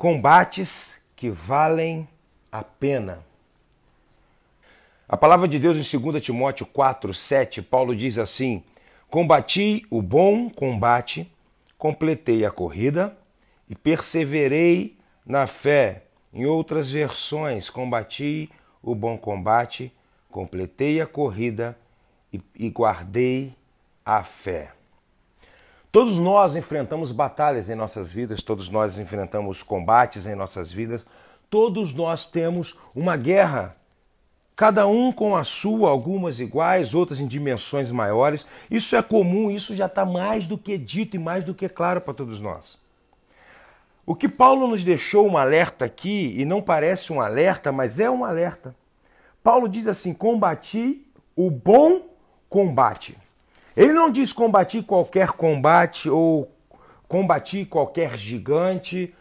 combates que valem a pena. A palavra de Deus em 2 Timóteo 4, 7, Paulo diz assim: Combati o bom combate, completei a corrida e perseverei na fé. Em outras versões, combati o bom combate, completei a corrida e, guardei a fé. Todos nós enfrentamos batalhas em nossas vidas, todos nós enfrentamos combates em nossas vidas, todos nós temos uma guerra, cada um com a sua, algumas iguais, outras em dimensões maiores. Isso é comum, isso já está mais do que dito e mais do que claro para todos nós. O que Paulo nos deixou um alerta aqui, e não parece um alerta, mas é um alerta. Paulo diz assim: combati o bom combate. Ele não diz combati qualquer combate ou combati qualquer gigante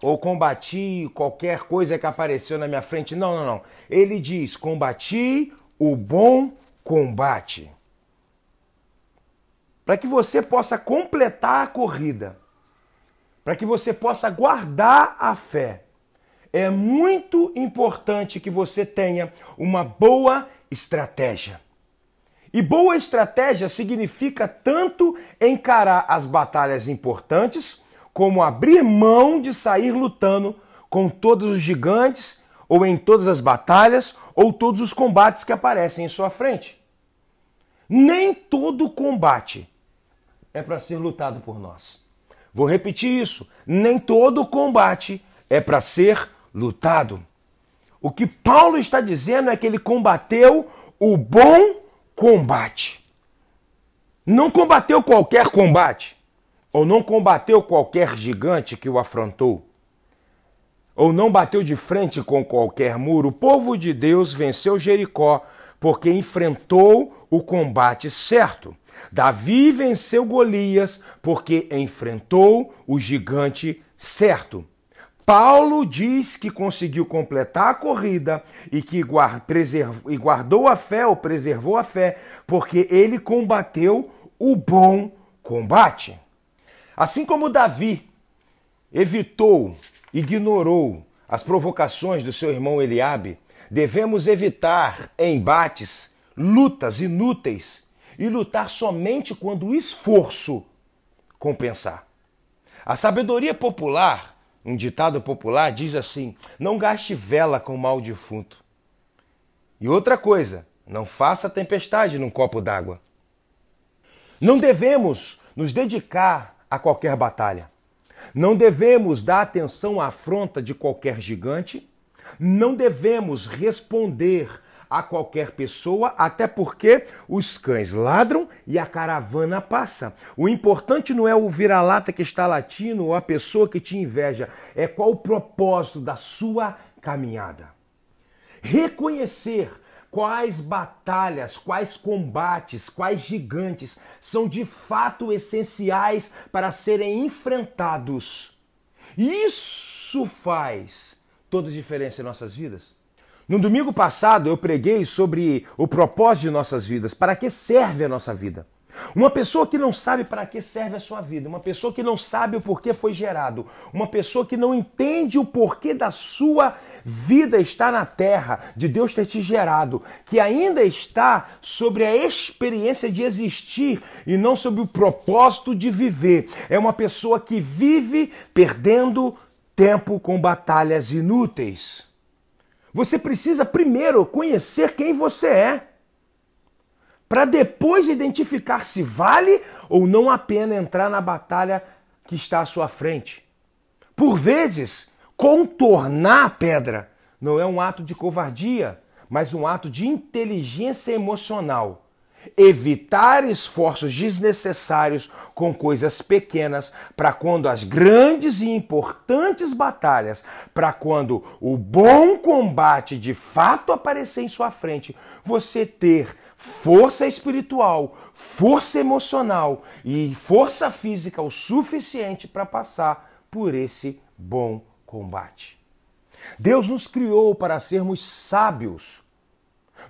ou combati qualquer coisa que apareceu na minha frente. Não, não, não. Ele diz combati o bom combate. Para que você possa completar a corrida, para que você possa guardar a fé, é muito importante que você tenha uma boa estratégia. E boa estratégia significa tanto encarar as batalhas importantes, como abrir mão de sair lutando com todos os gigantes, ou em todas as batalhas, ou todos os combates que aparecem em sua frente. Nem todo combate é para ser lutado por nós. Vou repetir isso: nem todo combate é para ser lutado. O que Paulo está dizendo é que ele combateu o bom combate. Não combateu qualquer combate, ou não combateu qualquer gigante que o afrontou, ou não bateu de frente com qualquer muro. O povo de Deus venceu Jericó porque enfrentou o combate certo. Davi venceu Golias porque enfrentou o gigante certo. Paulo diz que conseguiu completar a corrida e que guardou a fé ou preservou a fé, porque ele combateu o bom combate. Assim como Davi evitou, ignorou as provocações do seu irmão Eliabe, devemos evitar embates, lutas inúteis e lutar somente quando o esforço compensar. A sabedoria popular um ditado popular diz assim: não gaste vela com mal defunto. E outra coisa, não faça tempestade num copo d'água. Não devemos nos dedicar a qualquer batalha. Não devemos dar atenção à afronta de qualquer gigante. Não devemos responder a qualquer pessoa, até porque os cães ladram e a caravana passa. O importante não é o vira-lata que está latindo ou a pessoa que te inveja, é qual o propósito da sua caminhada. Reconhecer quais batalhas, quais combates, quais gigantes são de fato essenciais para serem enfrentados. Isso faz toda a diferença em nossas vidas. No domingo passado eu preguei sobre o propósito de nossas vidas, para que serve a nossa vida. Uma pessoa que não sabe para que serve a sua vida, uma pessoa que não sabe o porquê foi gerado, uma pessoa que não entende o porquê da sua vida estar na terra, de Deus ter te gerado, que ainda está sobre a experiência de existir e não sobre o propósito de viver. É uma pessoa que vive perdendo tempo com batalhas inúteis. Você precisa primeiro conhecer quem você é, para depois identificar se vale ou não a pena entrar na batalha que está à sua frente. Por vezes, contornar a pedra não é um ato de covardia, mas um ato de inteligência emocional evitar esforços desnecessários com coisas pequenas, para quando as grandes e importantes batalhas, para quando o bom combate de fato aparecer em sua frente, você ter força espiritual, força emocional e força física o suficiente para passar por esse bom combate. Deus nos criou para sermos sábios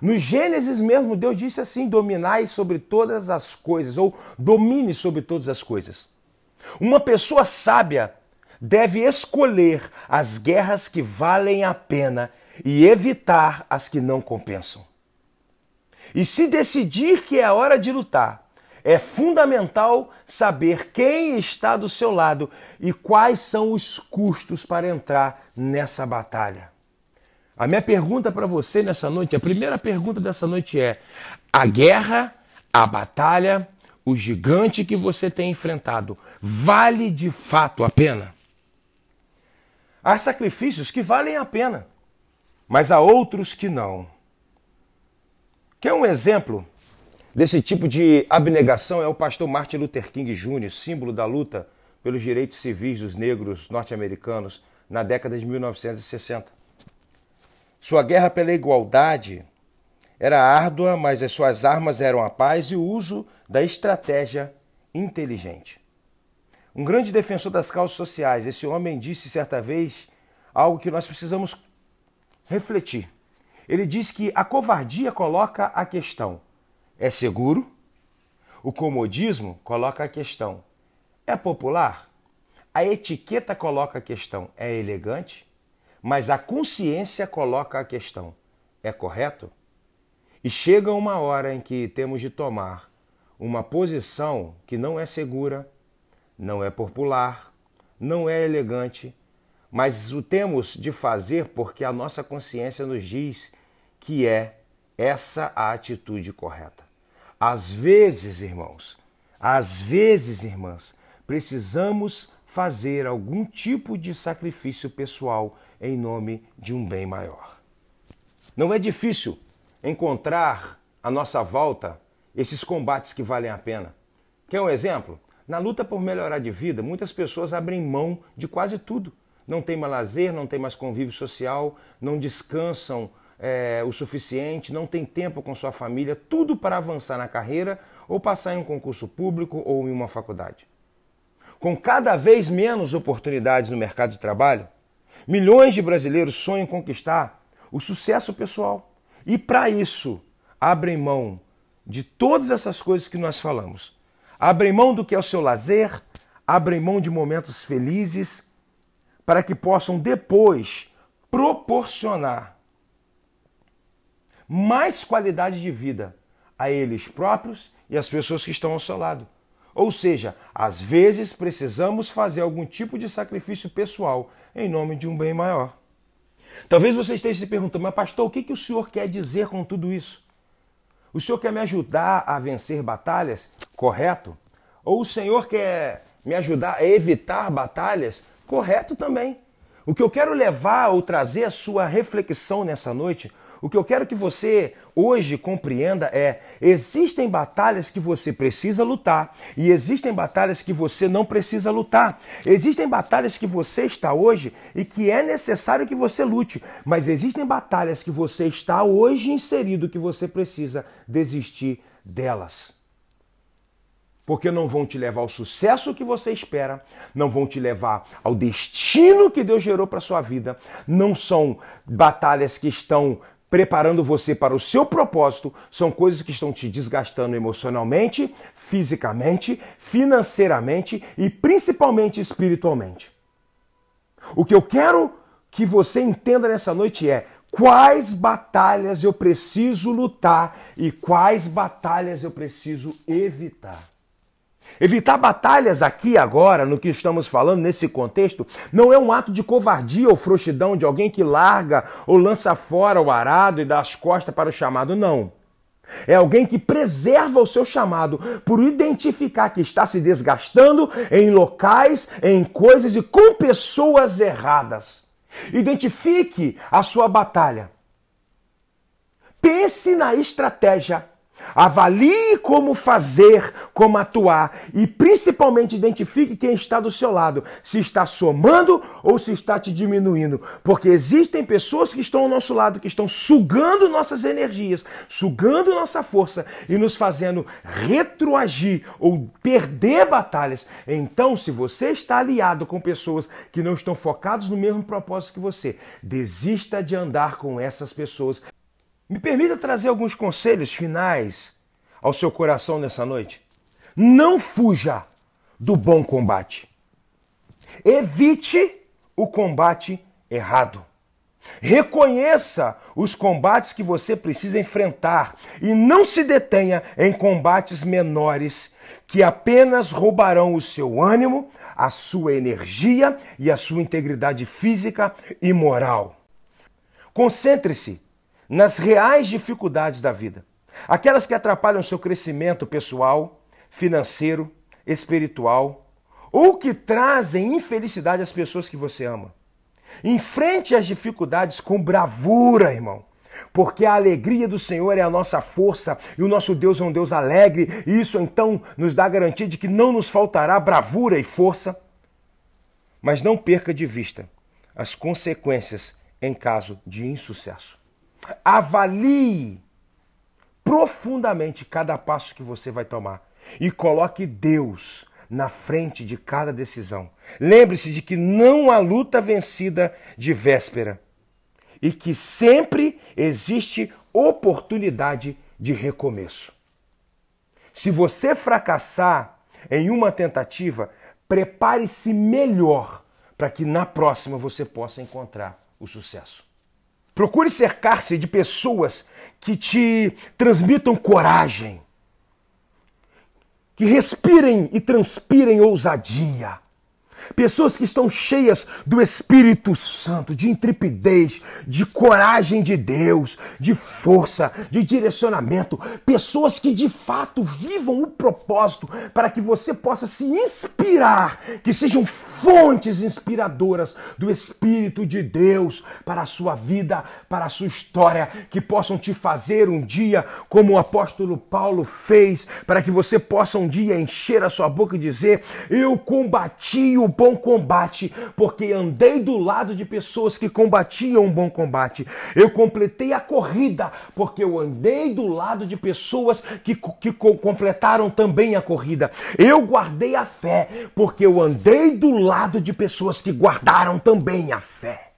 no Gênesis mesmo, Deus disse assim: dominai sobre todas as coisas, ou domine sobre todas as coisas. Uma pessoa sábia deve escolher as guerras que valem a pena e evitar as que não compensam. E se decidir que é a hora de lutar, é fundamental saber quem está do seu lado e quais são os custos para entrar nessa batalha. A minha pergunta para você nessa noite, a primeira pergunta dessa noite é: a guerra, a batalha, o gigante que você tem enfrentado, vale de fato a pena? Há sacrifícios que valem a pena, mas há outros que não. Quer um exemplo desse tipo de abnegação? É o pastor Martin Luther King Jr., símbolo da luta pelos direitos civis dos negros norte-americanos na década de 1960. Sua guerra pela igualdade era árdua, mas as suas armas eram a paz e o uso da estratégia inteligente. Um grande defensor das causas sociais, esse homem disse certa vez algo que nós precisamos refletir. Ele diz que a covardia coloca a questão: é seguro? O comodismo coloca a questão: é popular? A etiqueta coloca a questão: é elegante? Mas a consciência coloca a questão: é correto? E chega uma hora em que temos de tomar uma posição que não é segura, não é popular, não é elegante, mas o temos de fazer porque a nossa consciência nos diz que é essa a atitude correta. Às vezes, irmãos, às vezes, irmãs, precisamos fazer algum tipo de sacrifício pessoal em nome de um bem maior. Não é difícil encontrar à nossa volta esses combates que valem a pena. Quer um exemplo? Na luta por melhorar de vida, muitas pessoas abrem mão de quase tudo. Não tem mais lazer, não tem mais convívio social, não descansam é, o suficiente, não tem tempo com sua família, tudo para avançar na carreira ou passar em um concurso público ou em uma faculdade. Com cada vez menos oportunidades no mercado de trabalho, milhões de brasileiros sonham conquistar o sucesso pessoal. E para isso, abrem mão de todas essas coisas que nós falamos abrem mão do que é o seu lazer, abrem mão de momentos felizes, para que possam depois proporcionar mais qualidade de vida a eles próprios e às pessoas que estão ao seu lado. Ou seja, às vezes precisamos fazer algum tipo de sacrifício pessoal em nome de um bem maior. Talvez você esteja se perguntando, mas pastor, o que, que o senhor quer dizer com tudo isso? O Senhor quer me ajudar a vencer batalhas? Correto. Ou o Senhor quer me ajudar a evitar batalhas? Correto também. O que eu quero levar ou trazer a sua reflexão nessa noite o que eu quero que você hoje compreenda é: existem batalhas que você precisa lutar e existem batalhas que você não precisa lutar. Existem batalhas que você está hoje e que é necessário que você lute, mas existem batalhas que você está hoje inserido que você precisa desistir delas porque não vão te levar ao sucesso que você espera, não vão te levar ao destino que Deus gerou para sua vida, não são batalhas que estão preparando você para o seu propósito, são coisas que estão te desgastando emocionalmente, fisicamente, financeiramente e principalmente espiritualmente. O que eu quero que você entenda nessa noite é quais batalhas eu preciso lutar e quais batalhas eu preciso evitar. Evitar batalhas aqui agora, no que estamos falando, nesse contexto, não é um ato de covardia ou frouxidão de alguém que larga ou lança fora o arado e dá as costas para o chamado, não. É alguém que preserva o seu chamado por identificar que está se desgastando em locais, em coisas e com pessoas erradas. Identifique a sua batalha. Pense na estratégia Avalie como fazer, como atuar e principalmente identifique quem está do seu lado, se está somando ou se está te diminuindo, porque existem pessoas que estão ao nosso lado que estão sugando nossas energias, sugando nossa força e nos fazendo retroagir ou perder batalhas. Então, se você está aliado com pessoas que não estão focados no mesmo propósito que você, desista de andar com essas pessoas. Me permita trazer alguns conselhos finais ao seu coração nessa noite. Não fuja do bom combate. Evite o combate errado. Reconheça os combates que você precisa enfrentar e não se detenha em combates menores que apenas roubarão o seu ânimo, a sua energia e a sua integridade física e moral. Concentre-se nas reais dificuldades da vida, aquelas que atrapalham seu crescimento pessoal, financeiro, espiritual ou que trazem infelicidade às pessoas que você ama. Enfrente as dificuldades com bravura, irmão. Porque a alegria do Senhor é a nossa força e o nosso Deus é um Deus alegre, e isso então nos dá a garantia de que não nos faltará bravura e força. Mas não perca de vista as consequências em caso de insucesso. Avalie profundamente cada passo que você vai tomar e coloque Deus na frente de cada decisão. Lembre-se de que não há luta vencida de véspera e que sempre existe oportunidade de recomeço. Se você fracassar em uma tentativa, prepare-se melhor para que na próxima você possa encontrar o sucesso. Procure cercar-se de pessoas que te transmitam coragem, que respirem e transpirem ousadia. Pessoas que estão cheias do Espírito Santo, de intrepidez, de coragem de Deus, de força, de direcionamento. Pessoas que de fato vivam o propósito para que você possa se inspirar, que sejam fontes inspiradoras do Espírito de Deus para a sua vida, para a sua história, que possam te fazer um dia como o apóstolo Paulo fez, para que você possa um dia encher a sua boca e dizer: Eu combati o bom combate, porque andei do lado de pessoas que combatiam um bom combate. Eu completei a corrida, porque eu andei do lado de pessoas que, que completaram também a corrida. Eu guardei a fé, porque eu andei do lado de pessoas que guardaram também a fé.